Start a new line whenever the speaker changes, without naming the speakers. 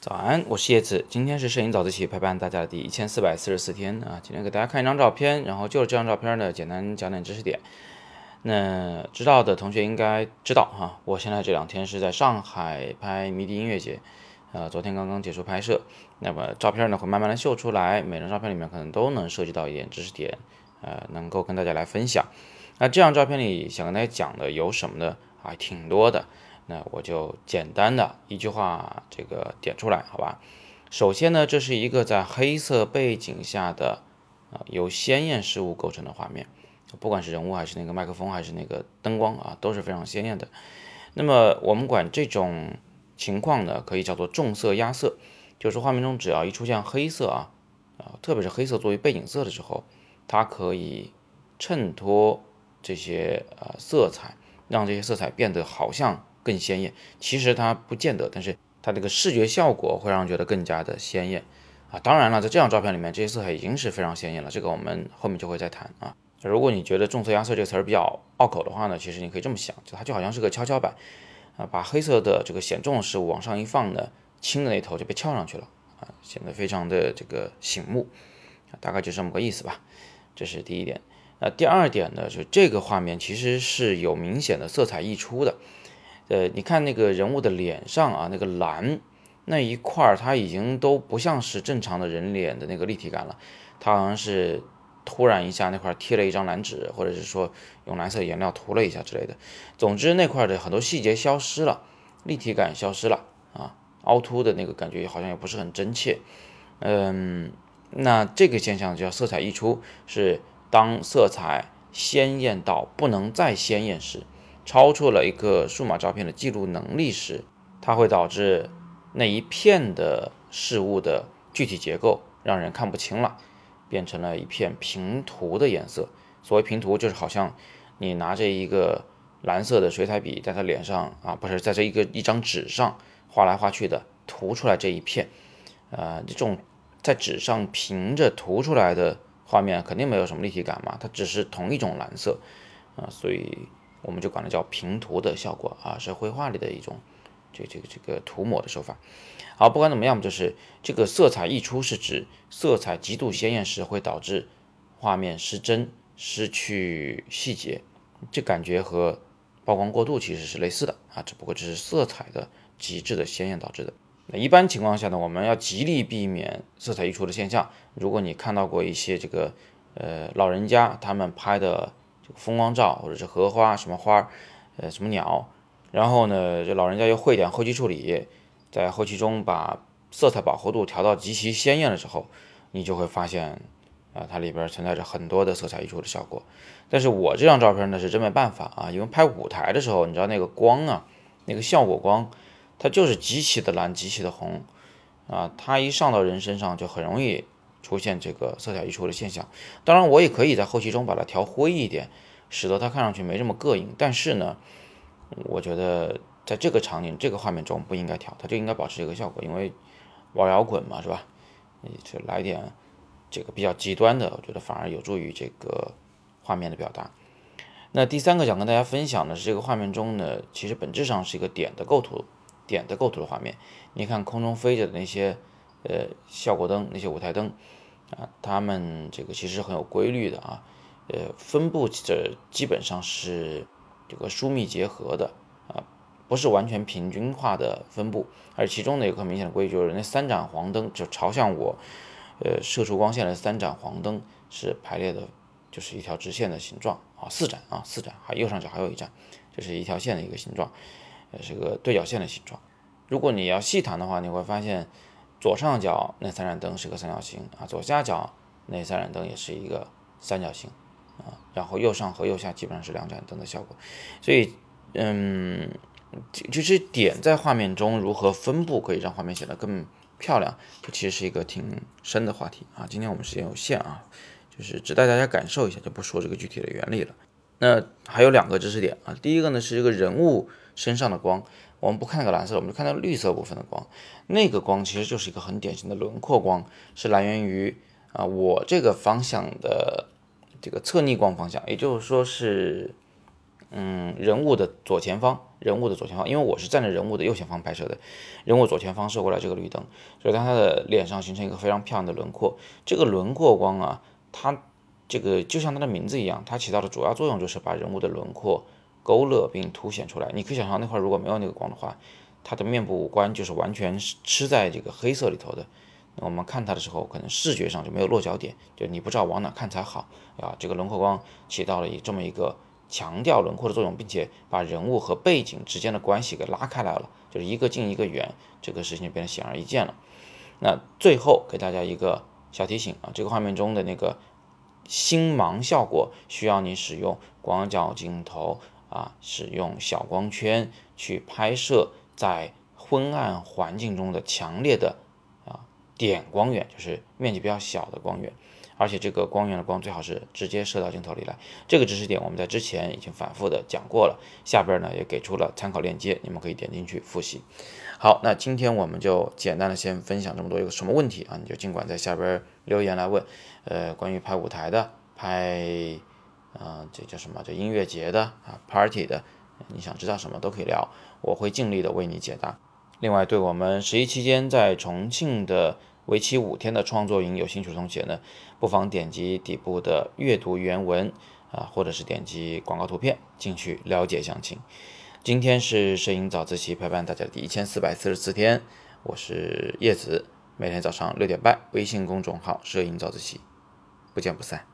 早安，我是叶子。今天是摄影早自习陪伴大家的第一千四百四十四天啊。今天给大家看一张照片，然后就是这张照片呢，简单讲点知识点。那知道的同学应该知道哈，我现在这两天是在上海拍迷笛音乐节，呃，昨天刚刚结束拍摄。那么照片呢会慢慢的秀出来，每张照片里面可能都能涉及到一点知识点，呃，能够跟大家来分享。那这张照片里想跟大家讲的有什么呢？啊，挺多的。那我就简单的一句话这个点出来，好吧？首先呢，这是一个在黑色背景下的啊由鲜艳事物构成的画面，不管是人物还是那个麦克风还是那个灯光啊，都是非常鲜艳的。那么我们管这种情况呢，可以叫做重色压色，就是画面中只要一出现黑色啊啊，特别是黑色作为背景色的时候，它可以衬托这些呃色彩，让这些色彩变得好像。更鲜艳，其实它不见得，但是它这个视觉效果会让人觉得更加的鲜艳啊。当然了，在这张照片里面，这些色彩已经是非常鲜艳了，这个我们后面就会再谈啊。如果你觉得重色压色这个词儿比较拗口的话呢，其实你可以这么想，就它就好像是个跷跷板啊，把黑色的这个显重的事物往上一放呢，轻的那头就被翘上去了啊，显得非常的这个醒目啊，大概就这么个意思吧。这是第一点。那第二点呢，就这个画面其实是有明显的色彩溢出的。呃，你看那个人物的脸上啊，那个蓝那一块儿，它已经都不像是正常的人脸的那个立体感了，它好像是突然一下那块贴了一张蓝纸，或者是说用蓝色颜料涂了一下之类的。总之那块的很多细节消失了，立体感消失了啊，凹凸的那个感觉好像也不是很真切。嗯，那这个现象叫色彩溢出，是当色彩鲜艳到不能再鲜艳时。超出了一个数码照片的记录能力时，它会导致那一片的事物的具体结构让人看不清了，变成了一片平涂的颜色。所谓平涂，就是好像你拿着一个蓝色的水彩笔在他脸上啊，不是在这一个一张纸上画来画去的涂出来这一片，呃，这种在纸上平着涂出来的画面肯定没有什么立体感嘛，它只是同一种蓝色啊，所以。我们就管它叫平涂的效果啊，是绘画里的一种这这个这个涂抹的手法。好，不管怎么样，就是这个色彩溢出是指色彩极度鲜艳时会导致画面失真、失去细节，这感觉和曝光过度其实是类似的啊，只不过这是色彩的极致的鲜艳导致的。那一般情况下呢，我们要极力避免色彩溢出的现象。如果你看到过一些这个呃老人家他们拍的。风光照或者是荷花什么花，呃什么鸟，然后呢，这老人家又会点后期处理，在后期中把色彩饱和度调到极其鲜艳的时候，你就会发现，啊，它里边存在着很多的色彩溢出的效果。但是我这张照片呢是真没办法啊，因为拍舞台的时候，你知道那个光啊，那个效果光，它就是极其的蓝，极其的红，啊，它一上到人身上就很容易。出现这个色彩溢出的现象，当然我也可以在后期中把它调灰一点，使得它看上去没这么膈应。但是呢，我觉得在这个场景、这个画面中不应该调，它就应该保持这个效果，因为玩摇滚嘛，是吧？你这来点这个比较极端的，我觉得反而有助于这个画面的表达。那第三个想跟大家分享的是这个画面中呢，其实本质上是一个点的构图、点的构图的画面。你看空中飞着的那些。呃，效果灯那些舞台灯啊，它们这个其实很有规律的啊，呃，分布着基本上是这个疏密结合的啊，不是完全平均化的分布。而其中的一个很明显的规律，就是那三盏黄灯就朝向我，呃，射出光线的三盏黄灯是排列的，就是一条直线的形状啊，四盏啊，四盏，还右上角还有一盏，这是一条线的一个形状，呃，是个对角线的形状。如果你要细谈的话，你会发现。左上角那三盏灯是个三角形啊，左下角那三盏灯也是一个三角形啊，然后右上和右下基本上是两盏灯的效果，所以嗯，就是点在画面中如何分布可以让画面显得更漂亮，这其实是一个挺深的话题啊。今天我们时间有限啊，就是只带大家感受一下，就不说这个具体的原理了。那还有两个知识点啊，第一个呢是这个人物身上的光。我们不看那个蓝色，我们就看到绿色部分的光，那个光其实就是一个很典型的轮廓光，是来源于啊我这个方向的这个侧逆光方向，也就是说是嗯，人物的左前方，人物的左前方，因为我是站在人物的右前方拍摄的，人物左前方射过来这个绿灯，所以当他的脸上形成一个非常漂亮的轮廓。这个轮廓光啊，它这个就像它的名字一样，它起到的主要作用就是把人物的轮廓勾勒并凸显出来。你可以想象那块如果没有那个光的话，他的面部五官就是完全吃在这个黑色里头的。那我们看他的时候，可能视觉上就没有落脚点，就你不知道往哪看才好啊。这个轮廓光起到了一这么一个。强调轮廓的作用，并且把人物和背景之间的关系给拉开来了，就是一个近一个远，这个事情就变得显而易见了。那最后给大家一个小提醒啊，这个画面中的那个星芒效果，需要你使用广角镜头啊，使用小光圈去拍摄在昏暗环境中的强烈的啊点光源，就是面积比较小的光源。而且这个光源的光最好是直接射到镜头里来，这个知识点我们在之前已经反复的讲过了，下边呢也给出了参考链接，你们可以点进去复习。好，那今天我们就简单的先分享这么多，有什么问题啊，你就尽管在下边留言来问。呃，关于拍舞台的，拍，嗯，这叫什么？叫音乐节的啊，party 的，你想知道什么都可以聊，我会尽力的为你解答。另外，对我们十一期间在重庆的。为期五天的创作营，有兴趣的同学呢，不妨点击底部的阅读原文啊，或者是点击广告图片进去了解详情。今天是摄影早自习陪伴大家的第一千四百四十四天，我是叶子，每天早上六点半，微信公众号“摄影早自习”，不见不散。